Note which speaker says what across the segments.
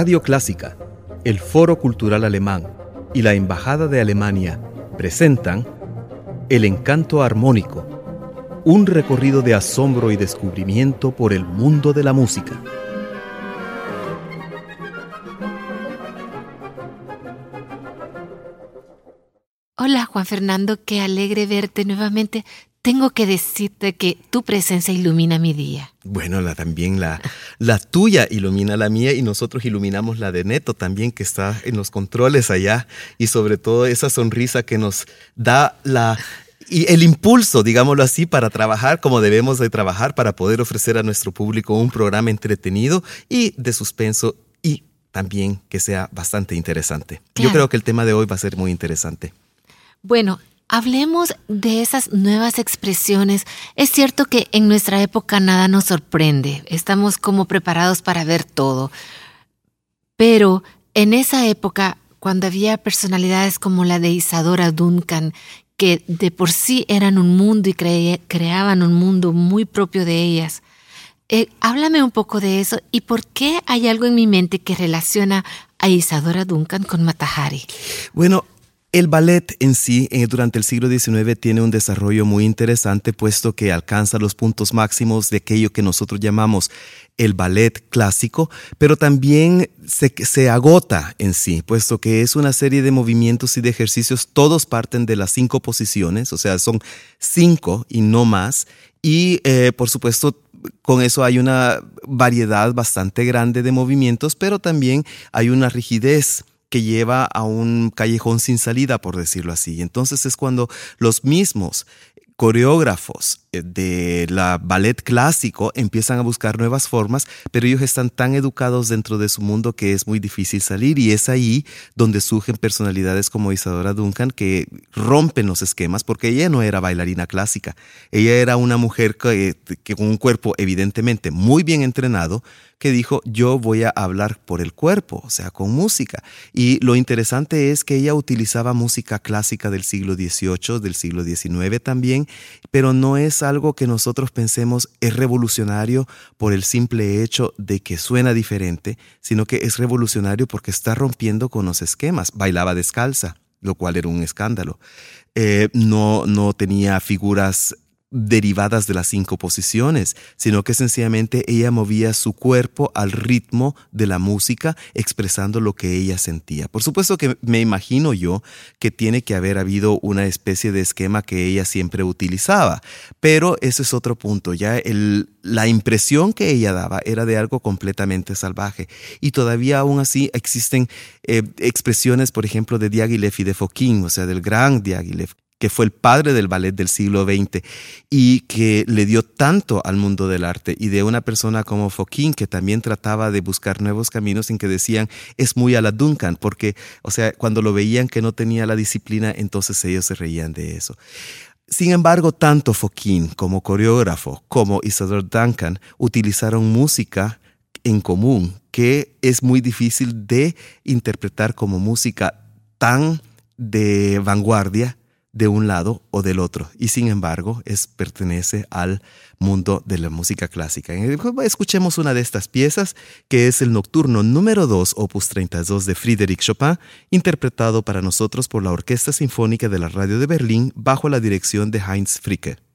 Speaker 1: Radio Clásica, el Foro Cultural Alemán y la Embajada de Alemania presentan El Encanto Armónico, un recorrido de asombro y descubrimiento por el mundo de la música.
Speaker 2: Hola Juan Fernando, qué alegre verte nuevamente. Tengo que decirte que tu presencia ilumina mi día.
Speaker 1: Bueno, la, también la, la tuya ilumina la mía y nosotros iluminamos la de Neto también que está en los controles allá y sobre todo esa sonrisa que nos da la, y el impulso, digámoslo así, para trabajar como debemos de trabajar para poder ofrecer a nuestro público un programa entretenido y de suspenso y también que sea bastante interesante. Yo creo que el tema de hoy va a ser muy interesante.
Speaker 2: Bueno, Hablemos de esas nuevas expresiones. Es cierto que en nuestra época nada nos sorprende, estamos como preparados para ver todo, pero en esa época, cuando había personalidades como la de Isadora Duncan, que de por sí eran un mundo y creaban un mundo muy propio de ellas, eh, háblame un poco de eso y por qué hay algo en mi mente que relaciona a Isadora Duncan con Matahari.
Speaker 1: Bueno, el ballet en sí eh, durante el siglo XIX tiene un desarrollo muy interesante puesto que alcanza los puntos máximos de aquello que nosotros llamamos el ballet clásico, pero también se, agota en sí, puesto que es una serie de movimientos y de ejercicios, todos parten de las cinco posiciones, o sea, son cinco y no más, y eh, por supuesto con eso hay una variedad bastante grande de movimientos, pero también hay una rigidez que lleva a un callejón sin salida, por decirlo así. Entonces es cuando los mismos coreógrafos eh, de la ballet clásico empiezan a buscar nuevas formas, pero ellos están tan educados dentro de su mundo que es muy difícil salir y es ahí donde surgen personalidades como Isadora Duncan que rompen los esquemas porque ella no era bailarina clásica, ella era una mujer que, que con un cuerpo evidentemente muy bien entrenado, que dijo, yo voy a hablar por el cuerpo, o sea, con música. Y lo interesante es que ella utilizaba música clásica del siglo XVIII, del siglo XIX también, pero no es algo que nosotros pensemos es revolucionario por el simple hecho de que suena diferente, sino que es revolucionario porque está rompiendo con los esquemas. Bailaba descalza, lo cual era un escándalo. Eh, no, no tenía figuras derivadas de las cinco posiciones, sino que sencillamente ella movía su cuerpo al ritmo de la música, expresando lo que ella sentía. Por supuesto que me imagino yo que tiene que haber habido una especie de esquema que ella siempre utilizaba, pero ese es otro punto, ya la impresión que ella daba era de algo completamente salvaje. Y todavía aún así existen eh, expresiones, por ejemplo, de Diaghilev y de Fokine, o sea, del gran Diaghilev, que fue el padre del ballet del siglo XX y que le dio tanto al mundo del arte, y de una persona como Fokine, que también trataba de buscar nuevos caminos en que decían, es muy a la Duncan, porque, o sea, cuando lo veían que no tenía la disciplina, entonces ellos se reían de eso. Sin embargo, tanto Fokine como coreógrafo como Isadora Duncan utilizaron música en común que es muy difícil de interpretar como música tan de vanguardia de un lado o del otro y sin embargo es, pertenece al mundo de la música clásica. Escuchemos una de estas piezas que es el nocturno número 2 opus 32 de Frédéric Chopin interpretado para nosotros por la Orquesta Sinfónica de la Radio de Berlín bajo la dirección de Heinz Fricke.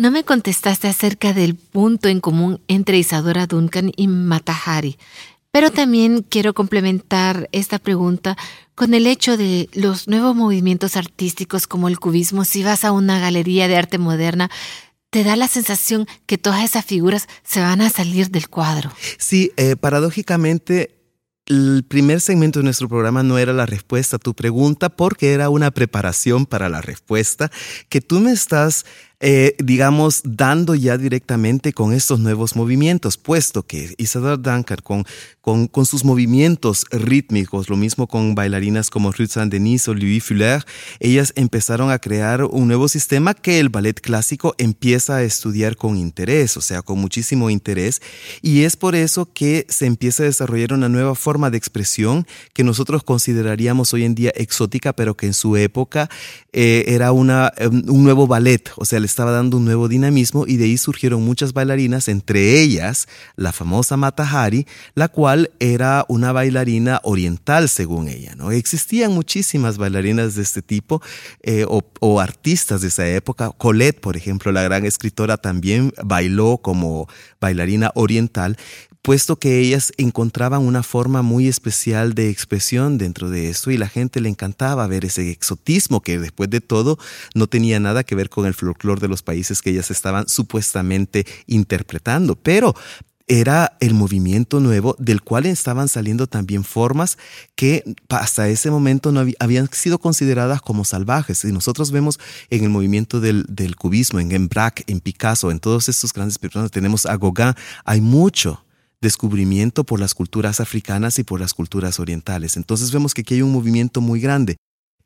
Speaker 2: No me contestaste acerca del punto en común entre Isadora Duncan y Matahari, pero también quiero complementar esta pregunta con el hecho de los nuevos movimientos artísticos como el cubismo. Si vas a una galería de arte moderna, te da la sensación que todas esas figuras se van a salir del cuadro.
Speaker 1: Sí, eh, paradójicamente el primer segmento de nuestro programa no era la respuesta a tu pregunta porque era una preparación para la respuesta que tú me estás eh, digamos, dando ya directamente con estos nuevos movimientos, puesto que Isadora Duncan con, con, con, sus movimientos rítmicos, lo mismo con bailarinas como Ruth Saint-Denis o Louis Fuller, ellas empezaron a crear un nuevo sistema que el ballet clásico empieza a estudiar con interés, o sea, con muchísimo interés, y es por eso que se empieza a desarrollar una nueva forma de expresión que nosotros consideraríamos hoy en día exótica, pero que en su época eh, era una, em, un nuevo ballet, o sea, le estaba dando un nuevo dinamismo y de ahí surgieron muchas bailarinas, entre ellas la famosa Matahari, la cual era una bailarina oriental según ella. ¿no? Existían muchísimas bailarinas de este tipo eh, o artistas de esa época. Colette, por ejemplo, la gran escritora, también bailó como bailarina oriental puesto que ellas encontraban una forma muy especial de expresión dentro de esto y la gente le encantaba ver ese exotismo que después de todo no tenía nada que ver con el folclore de los países que ellas estaban supuestamente interpretando. Pero era el movimiento nuevo del cual estaban saliendo también formas que hasta ese momento no habían sido consideradas como salvajes. Y nosotros vemos en el movimiento del, cubismo, en Braque, en Picasso, en todos estos grandes personas, tenemos a Gauguin, hay mucho descubrimiento por las culturas africanas y por las culturas orientales. Entonces vemos que aquí hay un movimiento muy grande.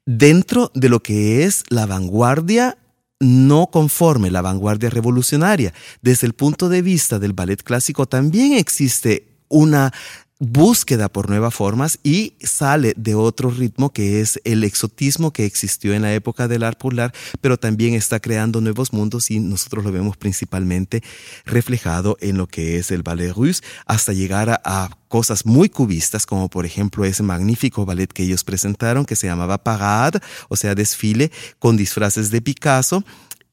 Speaker 1: Dentro de lo que es la vanguardia no conforme, la vanguardia revolucionaria, desde el punto de vista del ballet clásico también existe una búsqueda por nuevas formas y sale de otro ritmo que es el exotismo que existió en la época del art polar, pero también está creando nuevos mundos y nosotros lo vemos principalmente reflejado en lo que es el ballet russe hasta llegar a, cosas muy cubistas como por ejemplo ese magnífico ballet que ellos presentaron que se llamaba Parade, o sea, desfile con disfraces de Picasso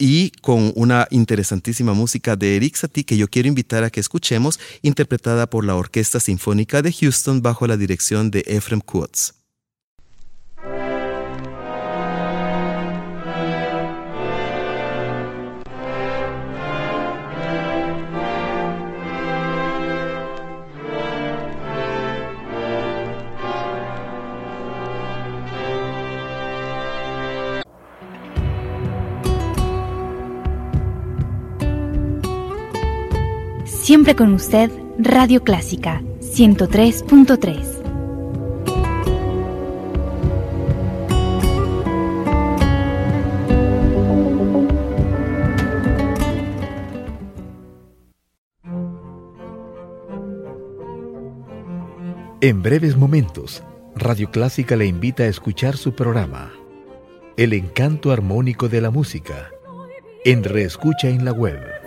Speaker 1: y con una interesantísima música de Eric Satie que yo quiero invitar a que escuchemos, interpretada por la Orquesta Sinfónica de Houston bajo la dirección de Ephraim Kutz.
Speaker 3: Siempre con usted, Radio Clásica 103.3.
Speaker 4: En breves momentos, Radio Clásica le invita a escuchar su programa, El encanto armónico de la música, en Reescucha en la web